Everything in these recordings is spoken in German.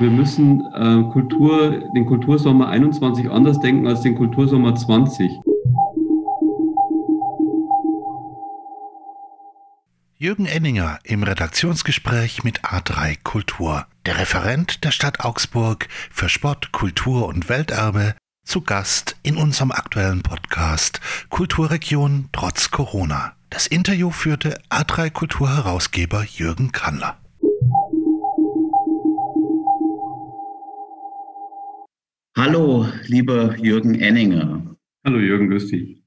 Wir müssen äh, Kultur, den Kultursommer 21 anders denken als den Kultursommer 20. Jürgen Enninger im Redaktionsgespräch mit A3 Kultur. Der Referent der Stadt Augsburg für Sport, Kultur und Welterbe zu Gast in unserem aktuellen Podcast Kulturregion trotz Corona. Das Interview führte A3 Kultur-Herausgeber Jürgen Kannler. Hallo, lieber Jürgen Enninger. Hallo Jürgen, grüß dich.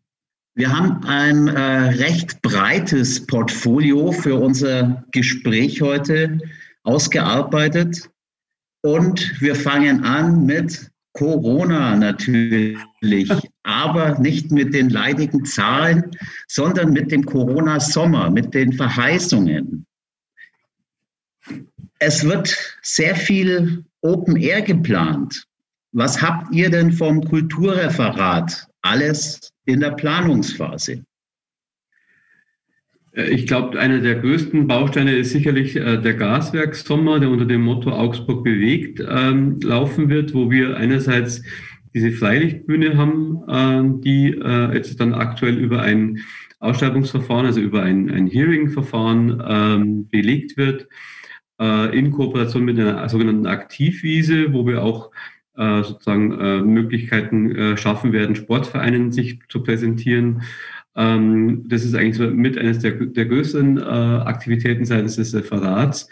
Wir haben ein äh, recht breites Portfolio für unser Gespräch heute ausgearbeitet und wir fangen an mit Corona natürlich, aber nicht mit den leidigen Zahlen, sondern mit dem Corona-Sommer, mit den Verheißungen. Es wird sehr viel Open Air geplant. Was habt ihr denn vom Kulturreferat alles in der Planungsphase? Äh, ich glaube, einer der größten Bausteine ist sicherlich äh, der Gaswerkssommer, der unter dem Motto Augsburg bewegt ähm, laufen wird, wo wir einerseits diese Freilichtbühne haben, äh, die äh, jetzt dann aktuell über ein Ausschreibungsverfahren, also über ein, ein Hearing-Verfahren ähm, belegt wird, äh, in Kooperation mit einer sogenannten Aktivwiese, wo wir auch äh, sozusagen äh, Möglichkeiten äh, schaffen werden, Sportvereinen sich zu präsentieren ähm, das ist eigentlich so mit eines der, der größten äh, Aktivitäten seitens des Referats.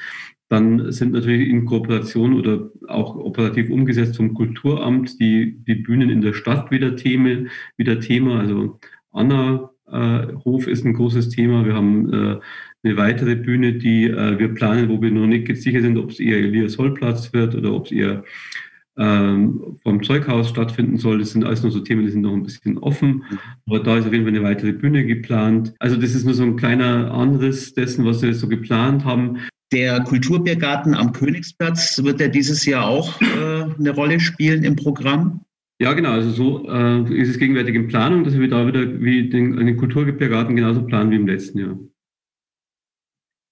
Dann sind natürlich in Kooperation oder auch operativ umgesetzt vom Kulturamt die, die Bühnen in der Stadt wieder, Thema, wieder Thema. Also Anna äh, Hof ist ein großes Thema. Wir haben äh, eine weitere Bühne, die äh, wir planen, wo wir noch nicht sicher sind, ob es eher Elias Hollplatz wird oder ob es eher ähm, vom Zeughaus stattfinden soll. Das sind alles nur so Themen, die sind noch ein bisschen offen. Aber da ist auf jeden Fall eine weitere Bühne geplant. Also das ist nur so ein kleiner Anriss dessen, was wir so geplant haben. Der Kulturbiergarten am Königsplatz wird ja dieses Jahr auch äh, eine Rolle spielen im Programm. Ja, genau. Also so äh, ist es gegenwärtig in Planung, dass wir da wieder wie den, den Kulturbiergarten genauso planen wie im letzten Jahr.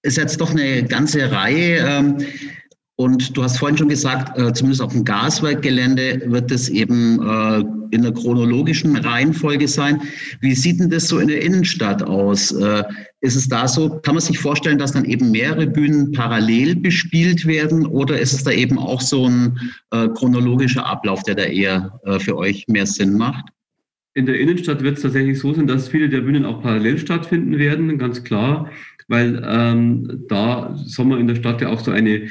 Ist jetzt doch eine ganze Reihe. Ähm, und du hast vorhin schon gesagt, äh, zumindest auf dem Gaswerkgelände wird es eben äh, in der chronologischen Reihenfolge sein. Wie sieht denn das so in der Innenstadt aus? Äh, ist es da so, kann man sich vorstellen, dass dann eben mehrere Bühnen parallel bespielt werden oder ist es da eben auch so ein äh, chronologischer Ablauf, der da eher äh, für euch mehr Sinn macht? In der Innenstadt wird es tatsächlich so sein, dass viele der Bühnen auch parallel stattfinden werden, ganz klar, weil ähm, da Sommer in der Stadt ja auch so eine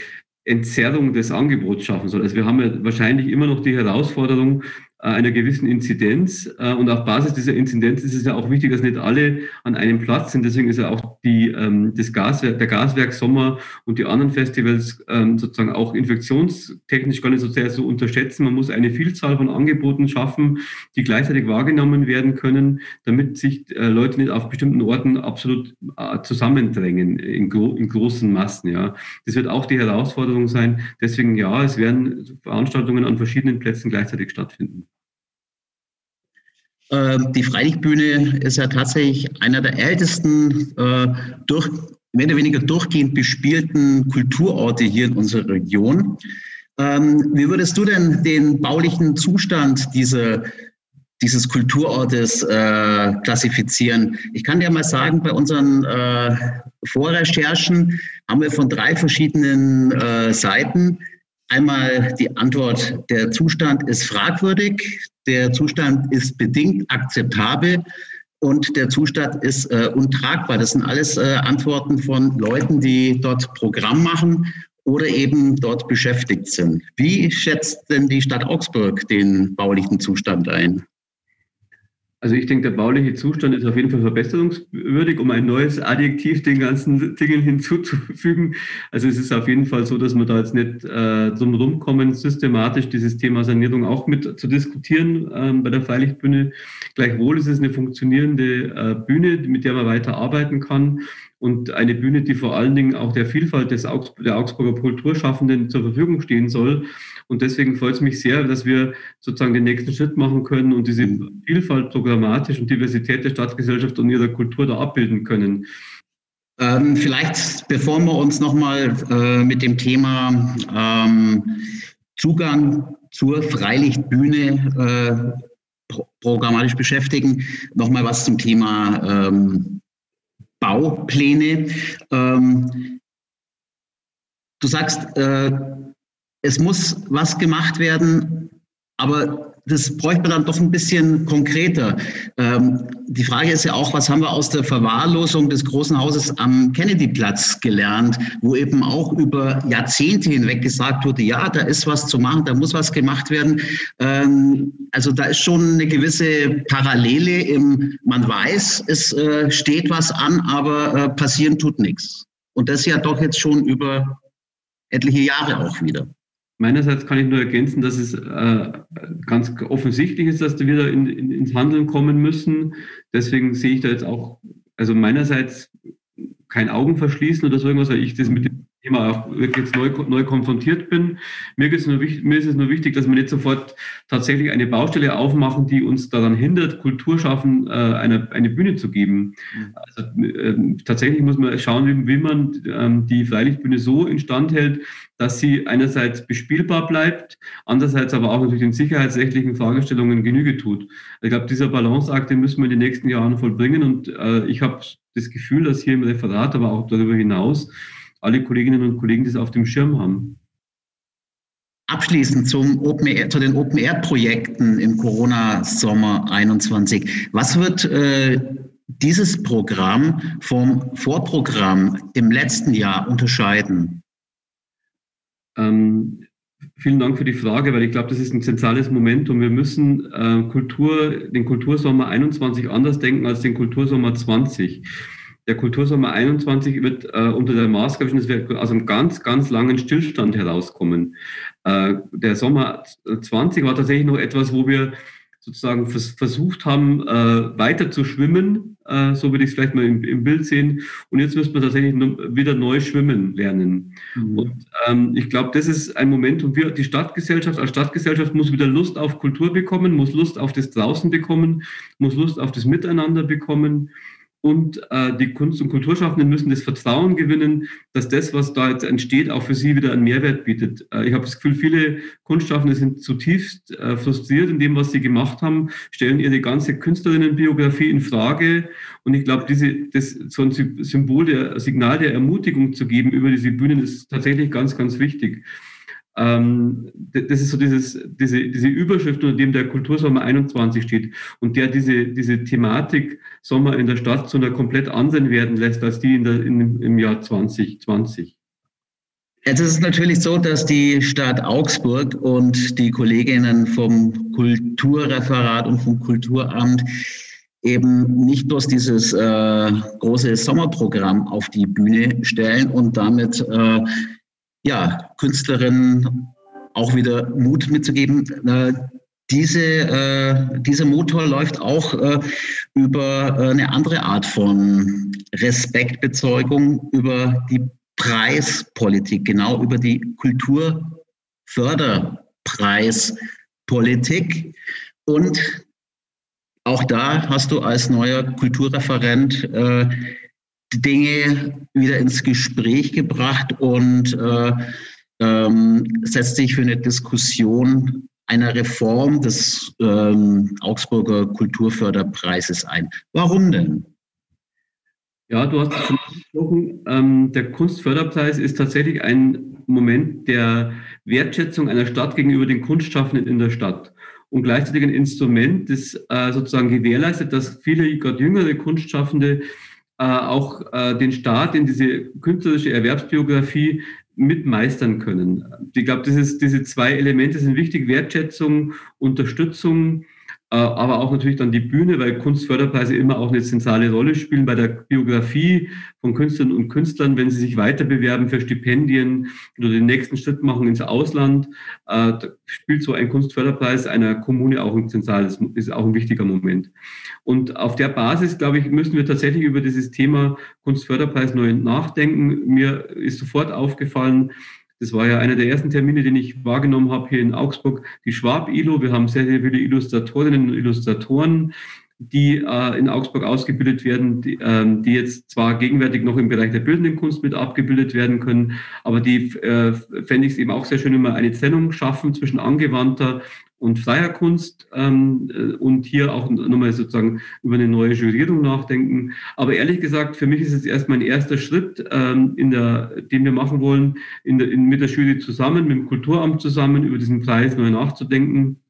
Entzerrung des Angebots schaffen soll. Also wir haben ja wahrscheinlich immer noch die Herausforderung, einer gewissen Inzidenz. Äh, und auf Basis dieser Inzidenz ist es ja auch wichtig, dass nicht alle an einem Platz sind. Deswegen ist ja auch die, ähm, das Gaswerk, der Gaswerk Sommer und die anderen Festivals ähm, sozusagen auch infektionstechnisch gar nicht so sehr zu unterschätzen. Man muss eine Vielzahl von Angeboten schaffen, die gleichzeitig wahrgenommen werden können, damit sich äh, Leute nicht auf bestimmten Orten absolut zusammendrängen in, gro in großen Massen. Ja, das wird auch die Herausforderung sein. Deswegen ja, es werden Veranstaltungen an verschiedenen Plätzen gleichzeitig stattfinden. Ähm, die Freilichtbühne ist ja tatsächlich einer der ältesten, äh, durch, mehr oder weniger durchgehend bespielten Kulturorte hier in unserer Region. Ähm, wie würdest du denn den baulichen Zustand dieser, dieses Kulturortes äh, klassifizieren? Ich kann dir mal sagen, bei unseren äh, Vorrecherchen haben wir von drei verschiedenen Seiten Einmal die Antwort, der Zustand ist fragwürdig, der Zustand ist bedingt akzeptabel und der Zustand ist äh, untragbar. Das sind alles äh, Antworten von Leuten, die dort Programm machen oder eben dort beschäftigt sind. Wie schätzt denn die Stadt Augsburg den baulichen Zustand ein? Also ich denke, der bauliche Zustand ist auf jeden Fall verbesserungswürdig, um ein neues Adjektiv den ganzen Dingen hinzuzufügen. Also es ist auf jeden Fall so, dass wir da jetzt nicht äh, drum rumkommen, systematisch dieses Thema Sanierung auch mit zu diskutieren ähm, bei der Freilichtbühne. Gleichwohl ist es eine funktionierende äh, Bühne, mit der man weiter arbeiten kann und eine Bühne, die vor allen Dingen auch der Vielfalt des Augs der Augsburger Kulturschaffenden zur Verfügung stehen soll. Und deswegen freut es mich sehr, dass wir sozusagen den nächsten Schritt machen können und diese Vielfalt programmatisch und Diversität der Stadtgesellschaft und ihrer Kultur da abbilden können. Ähm, vielleicht, bevor wir uns nochmal äh, mit dem Thema ähm, Zugang zur Freilichtbühne äh, pro programmatisch beschäftigen, nochmal was zum Thema ähm, Baupläne. Ähm, du sagst, äh, es muss was gemacht werden, aber das bräuchte man dann doch ein bisschen konkreter. Ähm, die Frage ist ja auch, was haben wir aus der Verwahrlosung des Großen Hauses am Kennedy-Platz gelernt, wo eben auch über Jahrzehnte hinweg gesagt wurde, ja, da ist was zu machen, da muss was gemacht werden. Ähm, also da ist schon eine gewisse Parallele im, man weiß, es äh, steht was an, aber äh, passieren tut nichts. Und das ja doch jetzt schon über etliche Jahre auch wieder. Meinerseits kann ich nur ergänzen, dass es äh, ganz offensichtlich ist, dass wir da in, in, ins Handeln kommen müssen. Deswegen sehe ich da jetzt auch, also meinerseits kein Augen verschließen oder so irgendwas, weil ich das mit dem Thema auch wirklich jetzt neu, neu konfrontiert bin. Mir, ist nur, mir ist es nur wichtig, dass wir nicht sofort tatsächlich eine Baustelle aufmachen, die uns daran hindert, Kulturschaffen äh, eine, eine Bühne zu geben. Mhm. Also, äh, tatsächlich muss man schauen, wie, wie man ähm, die Freilichtbühne so instand hält, dass sie einerseits bespielbar bleibt, andererseits aber auch natürlich den sicherheitsrechtlichen Fragestellungen Genüge tut. Ich glaube, dieser Balanceakt, den müssen wir in den nächsten Jahren vollbringen und äh, ich habe das Gefühl, dass hier im Referat, aber auch darüber hinaus, alle Kolleginnen und Kollegen das auf dem Schirm haben. Abschließend zum Open Air, zu den Open-Air-Projekten im Corona-Sommer 21. Was wird äh, dieses Programm vom Vorprogramm im letzten Jahr unterscheiden? Ähm, vielen Dank für die Frage, weil ich glaube, das ist ein zentrales Momentum. Wir müssen äh, Kultur, den Kultursommer 21 anders denken als den Kultursommer 20. Der Kultursommer 21 wird äh, unter der Maßgabe, dass wir aus einem ganz, ganz langen Stillstand herauskommen. Äh, der Sommer 20 war tatsächlich noch etwas, wo wir sozusagen vers versucht haben, äh, weiter zu schwimmen, äh, so würde ich es vielleicht mal im, im, Bild sehen. Und jetzt müssen wir tatsächlich wieder neu schwimmen lernen. Mhm. Und ähm, ich glaube, das ist ein Moment, und wir, die Stadtgesellschaft als Stadtgesellschaft muss wieder Lust auf Kultur bekommen, muss Lust auf das Draußen bekommen, muss Lust auf das Miteinander bekommen und äh, die Kunst- und Kulturschaffenden müssen das Vertrauen gewinnen, dass das, was da jetzt entsteht, auch für sie wieder einen Mehrwert bietet. Äh, ich habe das Gefühl, viele Kunstschaffende sind zutiefst äh, frustriert in dem, was sie gemacht haben, stellen ihre ganze Künstlerinnenbiografie in Frage. Und ich glaube, diese, das, so ein Symbol, der Signal der Ermutigung zu geben über diese Bühnen ist tatsächlich ganz, ganz wichtig. Ähm, das ist so dieses, diese, diese Überschrift, unter dem der Kultursommer 21 steht und der diese, diese Thematik Sommer in der Stadt zu einer komplett anderen werden lässt als die in der, in, im Jahr 2020. Jetzt ist es natürlich so, dass die Stadt Augsburg und die Kolleginnen vom Kulturreferat und vom Kulturamt eben nicht bloß dieses äh, große Sommerprogramm auf die Bühne stellen und damit äh, ja, Künstlerinnen auch wieder Mut mitzugeben. Äh, diese, äh, dieser Motor läuft auch äh, über äh, eine andere Art von Respektbezeugung, über die Preispolitik, genau über die Kulturförderpreispolitik. Und auch da hast du als neuer Kulturreferent äh, Dinge wieder ins Gespräch gebracht und äh, ähm, setzt sich für eine Diskussion einer Reform des ähm, Augsburger Kulturförderpreises ein. Warum denn? Ja, du hast es schon angesprochen. Ähm, der Kunstförderpreis ist tatsächlich ein Moment der Wertschätzung einer Stadt gegenüber den Kunstschaffenden in der Stadt und gleichzeitig ein Instrument, das äh, sozusagen gewährleistet, dass viele, gerade jüngere Kunstschaffende, äh, auch äh, den Staat in diese künstlerische Erwerbsbiografie mitmeistern können. Ich glaube, diese zwei Elemente sind wichtig, Wertschätzung, Unterstützung aber auch natürlich dann die Bühne, weil Kunstförderpreise immer auch eine zentrale Rolle spielen bei der Biografie von Künstlern und Künstlern, wenn sie sich weiter bewerben für Stipendien oder den nächsten Schritt machen ins Ausland, äh, spielt so ein Kunstförderpreis einer Kommune auch ein zentrales, ist auch ein wichtiger Moment. Und auf der Basis, glaube ich, müssen wir tatsächlich über dieses Thema Kunstförderpreis neu nachdenken. Mir ist sofort aufgefallen, das war ja einer der ersten Termine, den ich wahrgenommen habe hier in Augsburg, die Schwab-ILO. Wir haben sehr, sehr viele Illustratorinnen und Illustratoren. Die äh, in Augsburg ausgebildet werden, die, ähm, die jetzt zwar gegenwärtig noch im Bereich der bildenden Kunst mit abgebildet werden können, aber die äh, fände ich es eben auch sehr schön, wenn wir eine Trennung schaffen zwischen angewandter und freier Kunst ähm, äh, und hier auch nochmal sozusagen über eine neue Jurierung nachdenken. Aber ehrlich gesagt, für mich ist es erstmal ein erster Schritt, ähm, in der, den wir machen wollen, in der, in, mit der Jury zusammen, mit dem Kulturamt zusammen, über diesen Preis neu nachzudenken.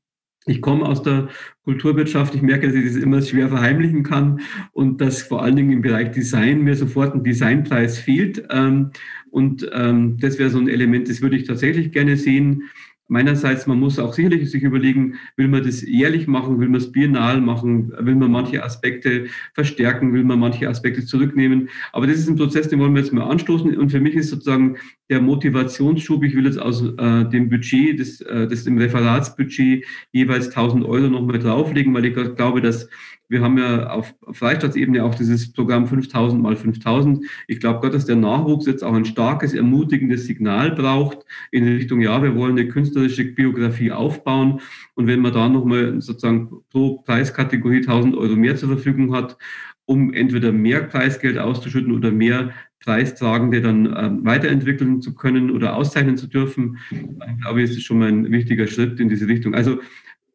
Ich komme aus der Kulturwirtschaft. Ich merke, dass ich das immer schwer verheimlichen kann und dass vor allen Dingen im Bereich Design mir sofort ein Designpreis fehlt. Ähm, und ähm, das wäre so ein Element, das würde ich tatsächlich gerne sehen meinerseits, man muss auch sicherlich sich überlegen, will man das jährlich machen, will man es biennal machen, will man manche Aspekte verstärken, will man manche Aspekte zurücknehmen. Aber das ist ein Prozess, den wollen wir jetzt mal anstoßen. Und für mich ist sozusagen der Motivationsschub, ich will jetzt aus äh, dem Budget, das, äh, das im Referatsbudget jeweils 1000 Euro nochmal drauflegen, weil ich glaube, dass wir haben ja auf Freistaatebene auch dieses Programm 5000 mal 5000. Ich glaube Gott, dass der Nachwuchs jetzt auch ein starkes, ermutigendes Signal braucht in Richtung, ja, wir wollen eine künstlerische Biografie aufbauen. Und wenn man da nochmal sozusagen pro Preiskategorie 1000 Euro mehr zur Verfügung hat, um entweder mehr Preisgeld auszuschütten oder mehr Preistragende dann äh, weiterentwickeln zu können oder auszeichnen zu dürfen, dann glaube ich, ist es schon mal ein wichtiger Schritt in diese Richtung. Also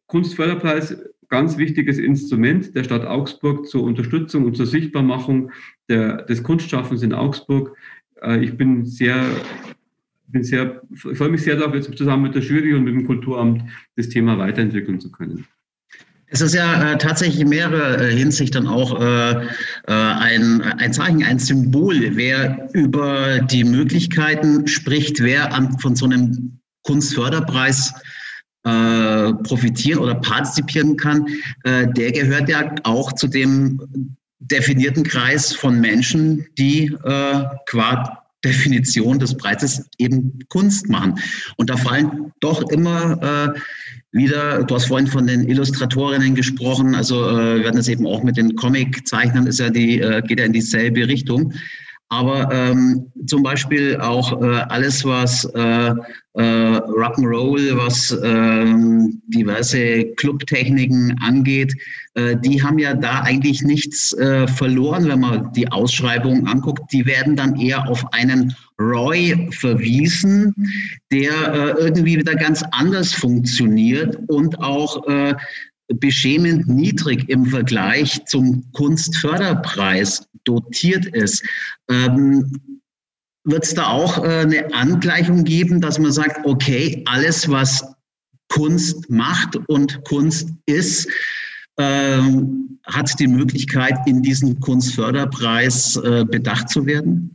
Kunstförderpreis ganz wichtiges Instrument der Stadt Augsburg zur Unterstützung und zur Sichtbarmachung der, des Kunstschaffens in Augsburg. Äh, ich bin sehr, bin sehr, freue mich sehr darauf, jetzt zusammen mit der Jury und mit dem Kulturamt das Thema weiterentwickeln zu können. Es ist ja äh, tatsächlich in mehrerer äh, Hinsicht dann auch äh, äh, ein, ein Zeichen, ein Symbol, wer über die Möglichkeiten spricht, wer an, von so einem Kunstförderpreis äh, profitieren oder partizipieren kann, äh, der gehört ja auch zu dem definierten Kreis von Menschen, die äh, qua Definition des Preises eben Kunst machen. Und da fallen doch immer äh, wieder, du hast vorhin von den Illustratorinnen gesprochen, also äh, wir hatten das eben auch mit den Comiczeichnern, ist ja die, äh, geht ja in dieselbe Richtung. Aber ähm, zum Beispiel auch äh, alles, was äh, äh, Rock'n'Roll, was ähm, diverse Clubtechniken angeht, äh, die haben ja da eigentlich nichts äh, verloren, wenn man die Ausschreibungen anguckt. Die werden dann eher auf einen Roy verwiesen, der äh, irgendwie wieder ganz anders funktioniert und auch beschämend niedrig im Vergleich zum Kunstförderpreis dotiert ist. Ähm, Wird es da auch äh, eine Angleichung geben, dass man sagt, okay, alles, was Kunst macht und Kunst ist, ähm, hat die Möglichkeit, in diesen Kunstförderpreis äh, bedacht zu werden?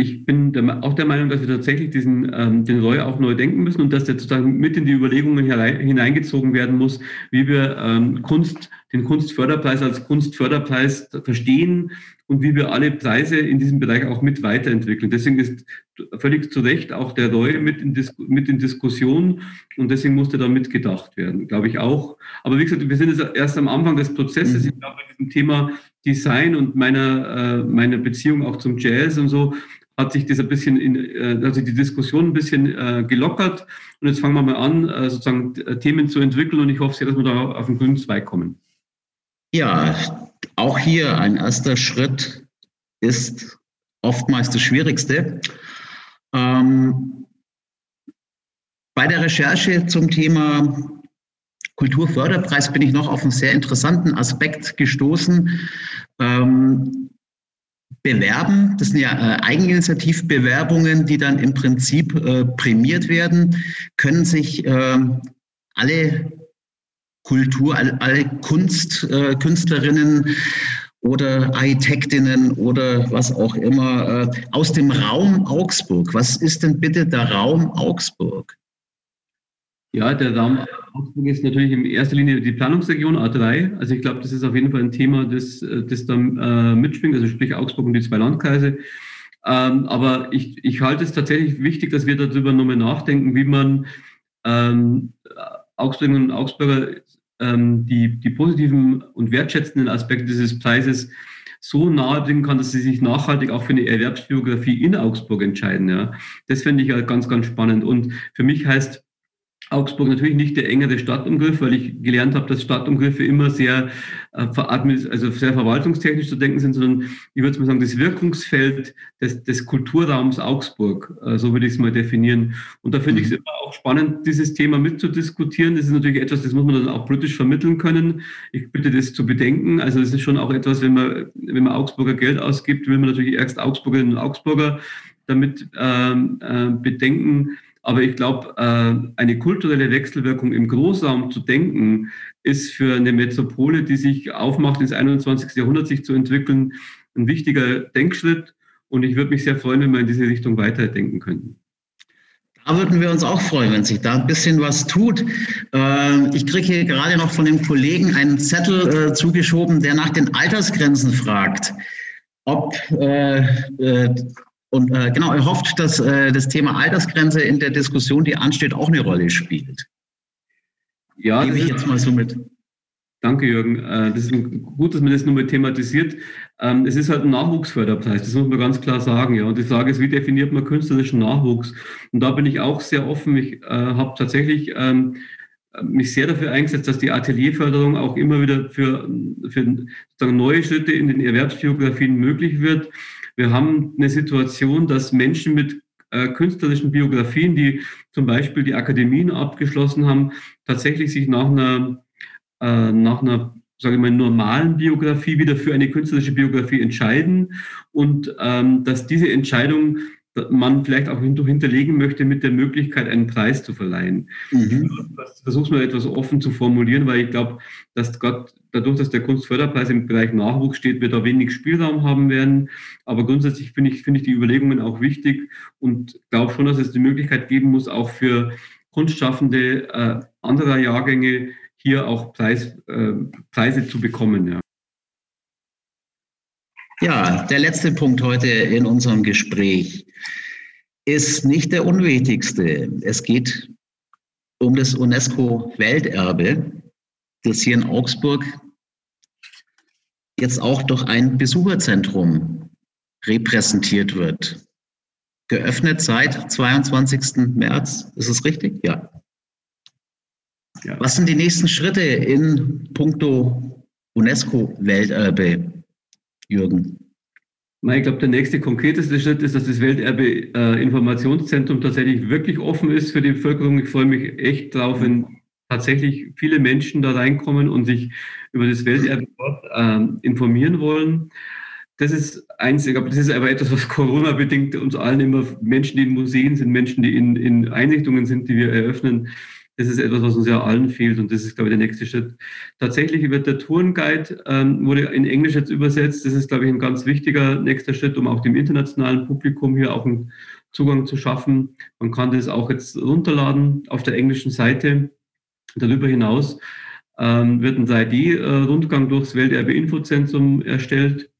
ich bin der, auch der Meinung, dass wir tatsächlich diesen, ähm, den Roy auch neu denken müssen und dass der sozusagen mit in die Überlegungen hineingezogen werden muss, wie wir ähm, Kunst, den Kunstförderpreis als Kunstförderpreis verstehen und wie wir alle Preise in diesem Bereich auch mit weiterentwickeln. Deswegen ist völlig zu Recht auch der Roy mit in, Dis mit in Diskussion und deswegen musste da mitgedacht werden, glaube ich auch. Aber wie gesagt, wir sind jetzt erst am Anfang des Prozesses. Mhm. Ich glaube, bei diesem Thema Design und meiner, äh, meiner Beziehung auch zum Jazz und so, hat sich das ein bisschen, in, äh, also die Diskussion ein bisschen äh, gelockert. Und jetzt fangen wir mal an, äh, sozusagen Themen zu entwickeln. Und ich hoffe sehr, dass wir da auf den grünen Zweig kommen. Ja, auch hier ein erster Schritt ist oftmals das Schwierigste. Ähm, bei der Recherche zum Thema Kulturförderpreis bin ich noch auf einen sehr interessanten Aspekt gestoßen. Ähm, bewerben. Das sind ja äh, Eigeninitiativbewerbungen, die dann im Prinzip äh, prämiert werden, können sich äh, alle Kultur, alle, Kunst, äh, Künstlerinnen oder Architektinnen oder was auch immer äh, aus dem Raum Augsburg. Was ist denn bitte der Raum Augsburg? Ja, der Raum Augsburg ist natürlich in erster Linie die Planungsregion A3. Also ich glaube, das ist auf jeden Fall ein Thema, das, das da äh, mitschwingt, also sprich Augsburg und die zwei Landkreise. Ähm, aber ich, ich halte es tatsächlich wichtig, dass wir darüber nochmal nachdenken, wie man ähm, Augsburgerinnen und Augsburger die, die positiven und wertschätzenden Aspekte dieses Preises so nahe bringen kann, dass sie sich nachhaltig auch für eine Erwerbsbiografie in Augsburg entscheiden. Ja. Das finde ich ja ganz, ganz spannend. Und für mich heißt Augsburg natürlich nicht der engere Stadtumgriff, weil ich gelernt habe, dass Stadtumgriffe immer sehr, äh, also sehr verwaltungstechnisch zu denken sind, sondern ich würde mal sagen, das Wirkungsfeld des, des Kulturraums Augsburg, äh, so würde ich es mal definieren. Und da finde mhm. ich es immer auch spannend, dieses Thema mitzudiskutieren. Das ist natürlich etwas, das muss man dann auch politisch vermitteln können. Ich bitte das zu bedenken. Also es ist schon auch etwas, wenn man, wenn man Augsburger Geld ausgibt, will man natürlich erst Augsburgerinnen und Augsburger damit ähm, äh, bedenken aber ich glaube, äh, eine kulturelle Wechselwirkung im Großraum zu denken, ist für eine Metropole, die sich aufmacht, ins 21. Jahrhundert sich zu entwickeln, ein wichtiger Denkschritt. Und ich würde mich sehr freuen, wenn wir in diese Richtung weiterdenken könnten. Da würden wir uns auch freuen, wenn sich da ein bisschen was tut. Äh, ich kriege hier gerade noch von dem Kollegen einen Zettel äh, zugeschoben, der nach den Altersgrenzen fragt. Ob und äh, genau, er hofft, dass äh, das Thema Altersgrenze in der Diskussion, die ansteht, auch eine Rolle spielt. Ja, Gebe ich jetzt mal so mit. Danke, Jürgen. Äh, das ist gut, dass man das nochmal thematisiert. Ähm, es ist halt ein Nachwuchsförderpreis, das muss man ganz klar sagen. Ja. Und die Frage ist, wie definiert man künstlerischen Nachwuchs? Und da bin ich auch sehr offen. Ich äh, habe tatsächlich ähm, mich sehr dafür eingesetzt, dass die Atelierförderung auch immer wieder für, für sozusagen neue Schritte in den Erwerbsbiografien möglich wird. Wir haben eine Situation, dass Menschen mit äh, künstlerischen Biografien, die zum Beispiel die Akademien abgeschlossen haben, tatsächlich sich nach einer, äh, nach einer sage ich mal, normalen Biografie wieder für eine künstlerische Biografie entscheiden. Und ähm, dass diese Entscheidung man vielleicht auch hinterlegen möchte mit der Möglichkeit, einen Preis zu verleihen. Mhm. Ich versuche mal etwas offen zu formulieren, weil ich glaube, dass Gott dadurch, dass der Kunstförderpreis im Bereich Nachwuchs steht, wir da wenig Spielraum haben werden. Aber grundsätzlich finde ich, finde ich die Überlegungen auch wichtig und glaube schon, dass es die Möglichkeit geben muss, auch für Kunstschaffende äh, anderer Jahrgänge hier auch Preis, äh, Preise zu bekommen. Ja. Ja, der letzte Punkt heute in unserem Gespräch ist nicht der unwichtigste. Es geht um das UNESCO-Welterbe, das hier in Augsburg jetzt auch durch ein Besucherzentrum repräsentiert wird. Geöffnet seit 22. März, ist es richtig? Ja. ja. Was sind die nächsten Schritte in puncto UNESCO-Welterbe? Jürgen? Ich glaube, der nächste konkreteste Schritt ist, dass das Welterbe-Informationszentrum äh, tatsächlich wirklich offen ist für die Bevölkerung. Ich freue mich echt drauf, wenn tatsächlich viele Menschen da reinkommen und sich über das Welterbe äh, informieren wollen. Das ist eins, ich glaube, das ist aber etwas, was Corona-bedingt uns allen immer, Menschen, die in Museen sind, Menschen, die in, in Einrichtungen sind, die wir eröffnen, das ist etwas, was uns ja allen fehlt und das ist, glaube ich, der nächste Schritt. Tatsächlich wird der Tourenguide, ähm, wurde in Englisch jetzt übersetzt. Das ist, glaube ich, ein ganz wichtiger nächster Schritt, um auch dem internationalen Publikum hier auch einen Zugang zu schaffen. Man kann das auch jetzt runterladen auf der englischen Seite. Darüber hinaus ähm, wird ein 3D-Rundgang durchs Welterbe-Infozentrum erstellt.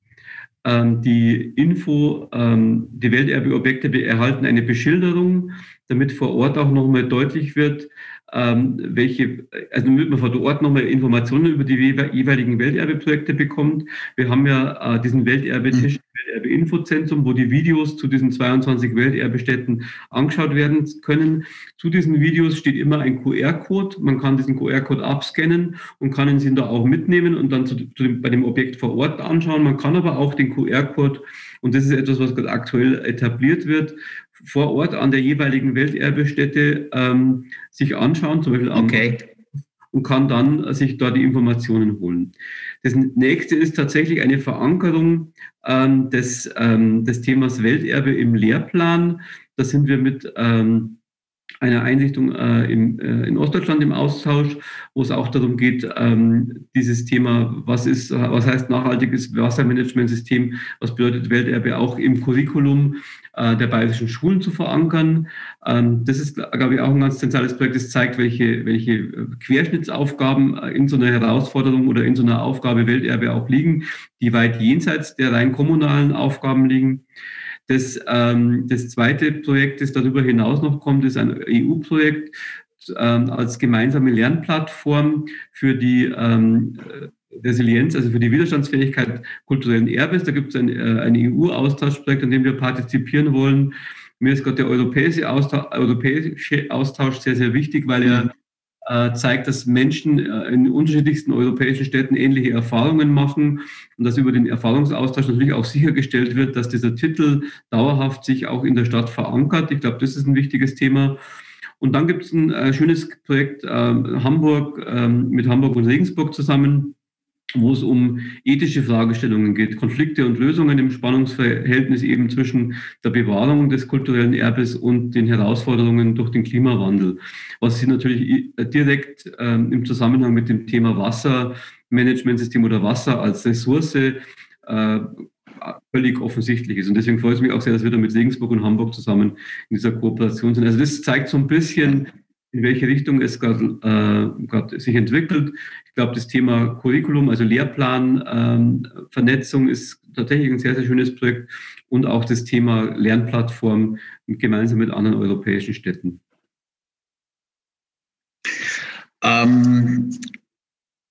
Ähm, die Info, ähm, die Welterbe-Objekte erhalten eine Beschilderung, damit vor Ort auch nochmal deutlich wird, ähm, welche, also damit man vor Ort nochmal Informationen über die jeweiligen Welterbeprojekte bekommt. Wir haben ja äh, diesen Welterbetisch, mhm. Welterbe-Infozentrum, wo die Videos zu diesen 22 Welterbestätten angeschaut werden können. Zu diesen Videos steht immer ein QR-Code. Man kann diesen QR-Code abscannen und kann ihn da auch mitnehmen und dann zu, zu dem, bei dem Objekt vor Ort anschauen. Man kann aber auch den QR-Code und das ist etwas, was gerade aktuell etabliert wird, vor Ort an der jeweiligen Welterbestätte ähm, sich anschauen, zum Beispiel okay. Und kann dann sich da die Informationen holen. Das nächste ist tatsächlich eine Verankerung ähm, des, ähm, des Themas Welterbe im Lehrplan. Da sind wir mit ähm, einer Einrichtung äh, im, äh, in Ostdeutschland im Austausch, wo es auch darum geht, ähm, dieses Thema, was ist, was heißt nachhaltiges Wassermanagementsystem, was bedeutet Welterbe auch im Curriculum äh, der bayerischen Schulen zu verankern. Ähm, das ist, glaube ich, auch ein ganz zentrales Projekt, das zeigt, welche, welche Querschnittsaufgaben äh, in so einer Herausforderung oder in so einer Aufgabe Welterbe auch liegen, die weit jenseits der rein kommunalen Aufgaben liegen. Das, ähm, das zweite Projekt, das darüber hinaus noch kommt, ist ein EU-Projekt ähm, als gemeinsame Lernplattform für die ähm, Resilienz, also für die Widerstandsfähigkeit kulturellen Erbes. Da gibt es ein, äh, ein EU-Austauschprojekt, an dem wir partizipieren wollen. Mir ist gerade der europäische Austausch, europäische Austausch sehr, sehr wichtig, weil er äh, zeigt, dass Menschen äh, in unterschiedlichsten europäischen Städten ähnliche Erfahrungen machen und dass über den Erfahrungsaustausch natürlich auch sichergestellt wird, dass dieser Titel dauerhaft sich auch in der Stadt verankert. Ich glaube, das ist ein wichtiges Thema. Und dann gibt es ein äh, schönes Projekt äh, Hamburg äh, mit Hamburg und Regensburg zusammen, wo es um ethische Fragestellungen geht, Konflikte und Lösungen im Spannungsverhältnis eben zwischen der Bewahrung des kulturellen Erbes und den Herausforderungen durch den Klimawandel, was sich natürlich direkt ähm, im Zusammenhang mit dem Thema Wassermanagementsystem oder Wasser als Ressource äh, völlig offensichtlich ist. Und deswegen freut es mich auch sehr, dass wir da mit Regensburg und Hamburg zusammen in dieser Kooperation sind. Also das zeigt so ein bisschen, in welche Richtung es gerade äh, sich entwickelt. Ich glaube, das Thema Curriculum, also Lehrplan, ähm, ist tatsächlich ein sehr, sehr schönes Projekt und auch das Thema Lernplattform gemeinsam mit anderen europäischen Städten. Ähm,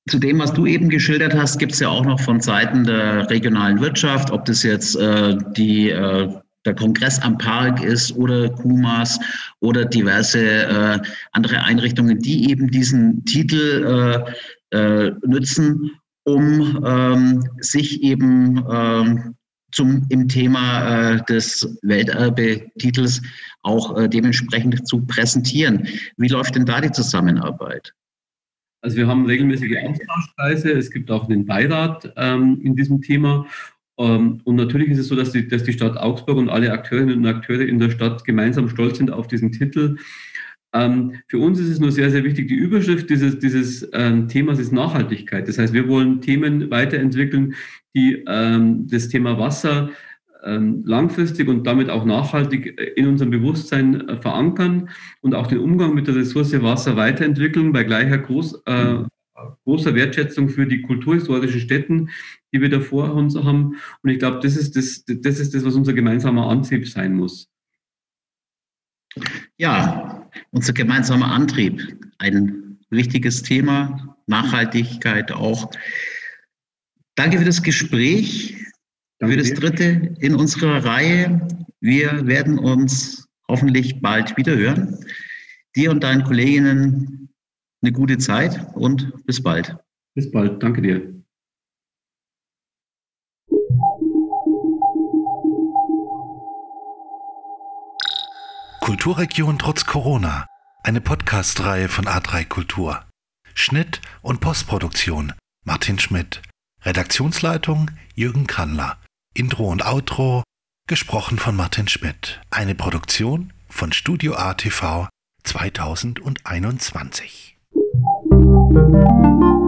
zu dem, was du eben geschildert hast, gibt es ja auch noch von Seiten der regionalen Wirtschaft, ob das jetzt äh, die äh, der Kongress am Park ist oder KUMAS oder diverse äh, andere Einrichtungen, die eben diesen Titel äh, äh, nutzen, um ähm, sich eben ähm, zum, im Thema äh, des Welterbetitels auch äh, dementsprechend zu präsentieren. Wie läuft denn da die Zusammenarbeit? Also wir haben regelmäßige Austauschkreise, es gibt auch einen Beirat ähm, in diesem Thema und natürlich ist es so, dass die, dass die Stadt Augsburg und alle Akteurinnen und Akteure in der Stadt gemeinsam stolz sind auf diesen Titel. Ähm, für uns ist es nur sehr, sehr wichtig, die Überschrift dieses, dieses ähm, Themas ist Nachhaltigkeit. Das heißt, wir wollen Themen weiterentwickeln, die ähm, das Thema Wasser ähm, langfristig und damit auch nachhaltig in unserem Bewusstsein äh, verankern und auch den Umgang mit der Ressource Wasser weiterentwickeln bei gleicher Groß, äh, großer Wertschätzung für die kulturhistorischen Städten, die wir da vor uns haben. Und ich glaube, das ist das, das ist das, was unser gemeinsamer Antrieb sein muss. Ja, unser gemeinsamer Antrieb. Ein wichtiges Thema, Nachhaltigkeit auch. Danke für das Gespräch, Danke für das dritte in unserer Reihe. Wir werden uns hoffentlich bald wieder hören. Dir und deinen Kolleginnen eine gute Zeit und bis bald. Bis bald. Danke dir. Kulturregion trotz Corona. Eine Podcast-Reihe von A3 Kultur. Schnitt und Postproduktion Martin Schmidt. Redaktionsleitung Jürgen Kandler. Intro und Outro gesprochen von Martin Schmidt. Eine Produktion von Studio ATV 2021. Thank you.